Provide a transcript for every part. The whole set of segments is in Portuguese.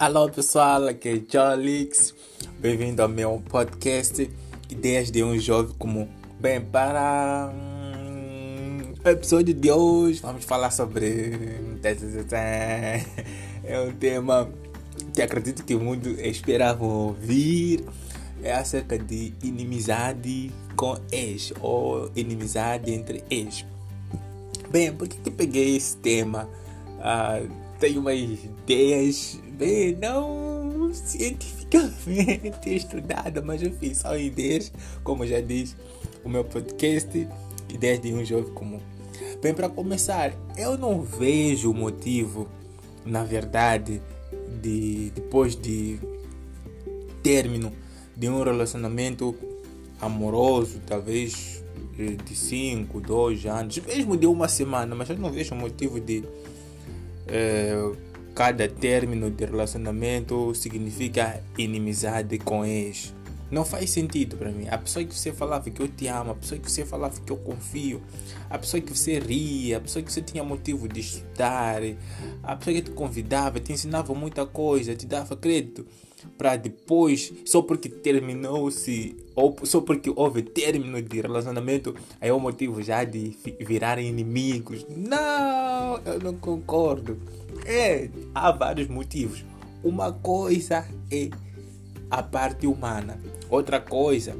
Alô pessoal, aqui é Jolix. Bem-vindo ao meu podcast Ideias de um Jovem Comum. Bem, para o episódio de hoje vamos falar sobre. É um tema que acredito que muito esperavam ouvir. É acerca de inimizade com ex ou inimizade entre ex. Bem, por que, que peguei esse tema? Uh, tenho umas ideias, bem, não cientificamente estudadas, mas enfim, são ideias, como já diz o meu podcast, ideias de um jovem comum. Bem, para começar, eu não vejo motivo, na verdade, de depois de término de um relacionamento amoroso, talvez de 5, 2 anos, mesmo de uma semana, mas eu não vejo motivo de é, cada término de relacionamento significa inimizade com ex. Não faz sentido para mim. A pessoa que você falava que eu te amo, a pessoa que você falava que eu confio, a pessoa que você ria, a pessoa que você tinha motivo de estudar, a pessoa que te convidava, te ensinava muita coisa, te dava crédito para depois, só porque terminou-se, ou só porque houve término de relacionamento, aí é o motivo já de virarem inimigos. Não, eu não concordo. É, há vários motivos. Uma coisa é a parte humana, outra coisa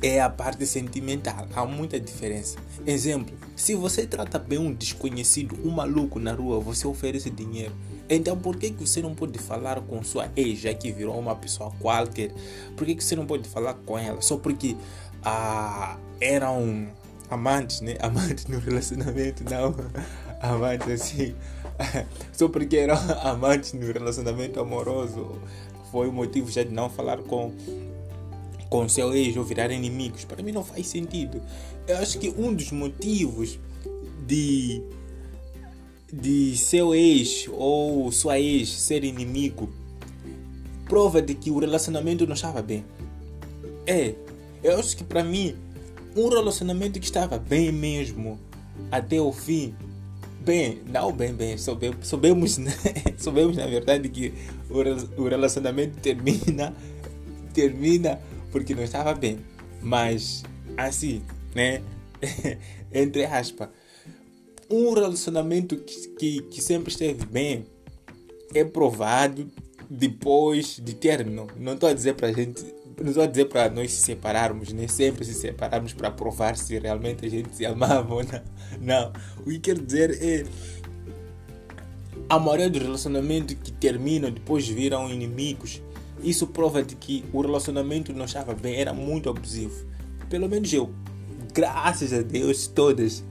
é a parte sentimental. Há muita diferença. Exemplo: se você trata bem um desconhecido, um maluco na rua, você oferece dinheiro então por que, que você não pode falar com sua ex, já que virou uma pessoa qualquer? Por que, que você não pode falar com ela? Só porque ah, eram amantes, né? Amantes no relacionamento, não amantes assim. Só porque eram amantes no relacionamento amoroso. Foi o motivo já de não falar com com seu ex ou virar inimigos. Para mim não faz sentido. Eu acho que um dos motivos de de seu ex ou sua ex ser inimigo prova de que o relacionamento não estava bem. É, eu acho que para mim um relacionamento que estava bem mesmo até o fim, bem, não bem, bem, soubemos, soubemos, né? soubemos na verdade que o relacionamento termina, termina porque não estava bem, mas assim, né? Entre aspas um relacionamento que, que, que sempre esteve bem é provado depois de término. Não estou a dizer para a gente, a dizer para nós se separarmos, nem sempre se separarmos para provar se realmente a gente se amava ou não. Não. O que quero dizer é a maioria dos relacionamentos que terminam depois viram inimigos. Isso prova de que o relacionamento não estava bem, era muito abusivo. Pelo menos eu, graças a Deus, todas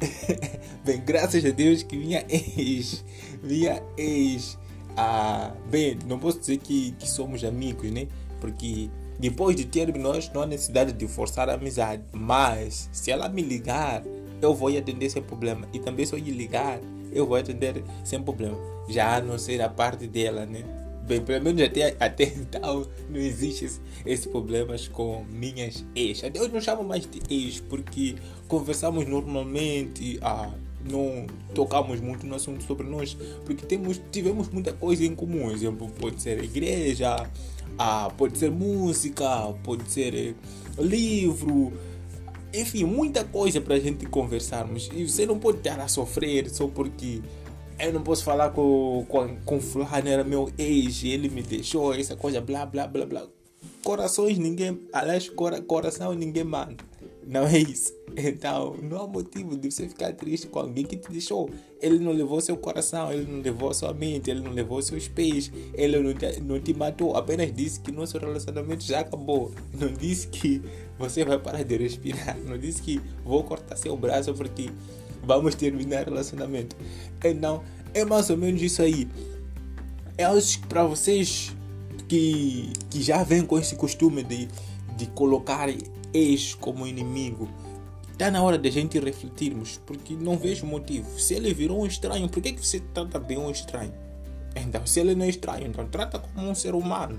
bem, graças a Deus que minha ex, minha ex, ah, bem, não posso dizer que, que somos amigos, né? Porque depois de termos não há necessidade de forçar a amizade. Mas se ela me ligar, eu vou atender sem problema. E também se eu lhe ligar, eu vou atender sem problema. Já a não ser a parte dela, né? Bem, pelo menos até, até então não existe esse, esse problemas com minhas ex. Até eu não chamo mais de ex porque conversamos normalmente, ah, não tocamos muito no assunto sobre nós, porque temos, tivemos muita coisa em comum. Exemplo, pode ser igreja, ah, pode ser música, pode ser eh, livro, enfim, muita coisa para a gente conversarmos. E você não pode estar a sofrer só porque eu não posso falar com, com, com fulano, era meu ex, ele me deixou, essa coisa, blá, blá, blá, blá. Corações ninguém, aliás, cora, coração ninguém manda. Não é isso. Então, não há motivo de você ficar triste com alguém que te deixou. Ele não levou seu coração, ele não levou sua mente, ele não levou seus pés, ele não te, não te matou. Apenas disse que nosso relacionamento já acabou. Não disse que você vai parar de respirar. Não disse que vou cortar seu braço porque vamos terminar o relacionamento. Então, é mais ou menos isso aí. Eu acho que para vocês que, que já vêm com esse costume de, de colocar ex como inimigo, está na hora de a gente refletirmos, porque não vejo motivo. Se ele virou um estranho, por que, que você trata bem um estranho? Então, se ele não é estranho, então trata como um ser humano.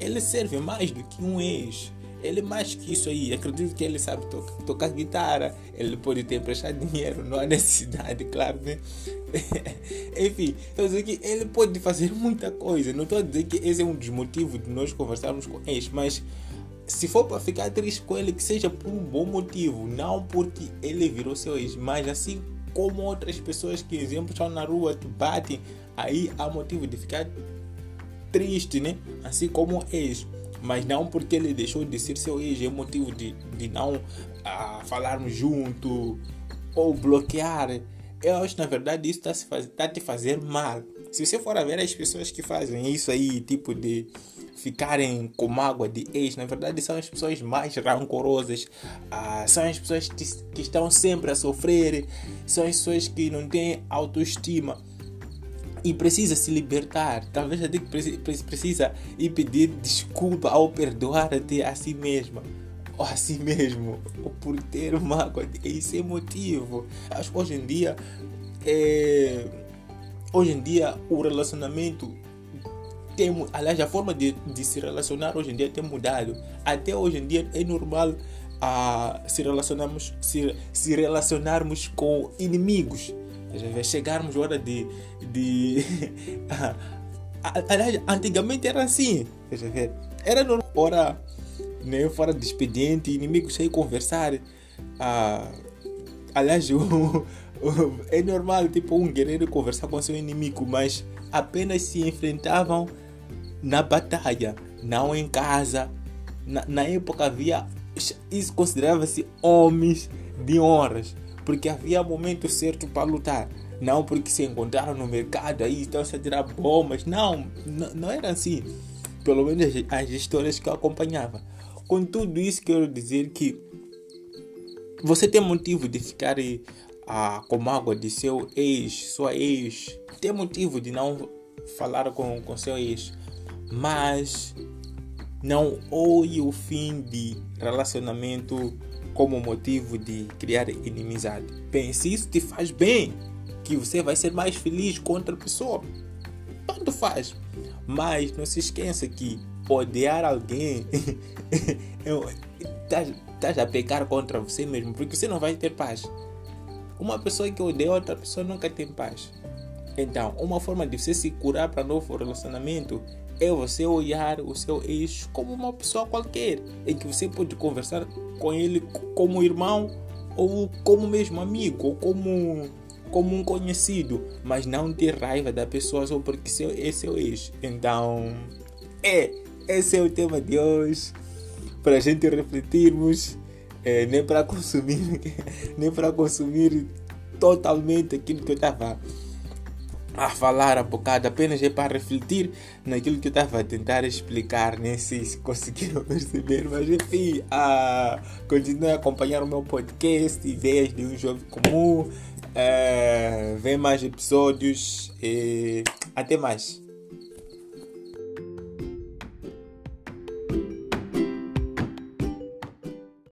Ele serve mais do que um ex. Ele é mais que isso aí. Acredito que ele sabe to tocar guitarra. Ele pode ter emprestado dinheiro. Não há necessidade, claro, né? Enfim, estou dizer que ele pode fazer muita coisa. Não estou dizer que esse é um dos motivos de nós conversarmos com eles, mas se for para ficar triste com ele, que seja por um bom motivo, não porque ele virou seu ex, mas assim como outras pessoas que, exemplo, estão na rua, te batem, aí há motivo de ficar triste, né? Assim como ex. Mas não porque ele deixou de ser seu ex, é motivo de, de não ah, falarmos junto ou bloquear. Eu acho na verdade isso está tá te fazer mal. Se você for a ver as pessoas que fazem isso aí, tipo de ficarem com mágoa de ex, na verdade são as pessoas mais rancorosas, ah, são as pessoas que, que estão sempre a sofrer, são as pessoas que não têm autoestima e precisa se libertar. Talvez até que precisa ir pedir desculpa ou perdoar até a si mesma. Ou a si mesmo. Ou por ter mágoa. Isso é motivo. Acho que hoje em dia. É, hoje em dia o relacionamento tem, aliás, a forma de, de se relacionar hoje em dia tem mudado. Até hoje em dia é normal a uh, se relacionarmos se, se relacionarmos com inimigos chegarmos hora de. de aliás, antigamente era assim. Era normal. Né, fora de expediente, inimigos sair conversar. Ah, aliás, é normal tipo um guerreiro conversar com seu inimigo, mas apenas se enfrentavam na batalha, não em casa. Na, na época havia isso considerava-se homens de honras porque havia momento certo para lutar. Não porque se encontraram no mercado aí estão a tirar bombas. Não, não, não era assim. Pelo menos as, as histórias que eu acompanhava. Com tudo isso, quero dizer que você tem motivo de ficar ah, com mágoa de seu ex, sua ex. Tem motivo de não falar com, com seu ex. Mas não olhe o fim de relacionamento como motivo de criar inimizade. Pense, isso te faz bem, que você vai ser mais feliz com outra pessoa. Tanto faz. Mas não se esqueça que odiar alguém estás a pecar contra você mesmo, porque você não vai ter paz. Uma pessoa que odeia outra pessoa nunca tem paz. Então, uma forma de você se curar para novo relacionamento é você olhar o seu ex como uma pessoa qualquer, em que você pode conversar com ele como irmão ou como mesmo amigo ou como como um conhecido, mas não ter raiva da pessoa só porque seu, é seu ex. Então, é, esse é o tema de hoje para a gente refletirmos, é, nem para consumir, nem para consumir totalmente aquilo que eu estava a falar um bocado, apenas é para refletir naquilo que eu estava a tentar explicar, nem sei se conseguiram perceber, mas enfim, uh, continue a acompanhar o meu podcast, Ideias de um Jovem Comum, uh, vem mais episódios e até mais.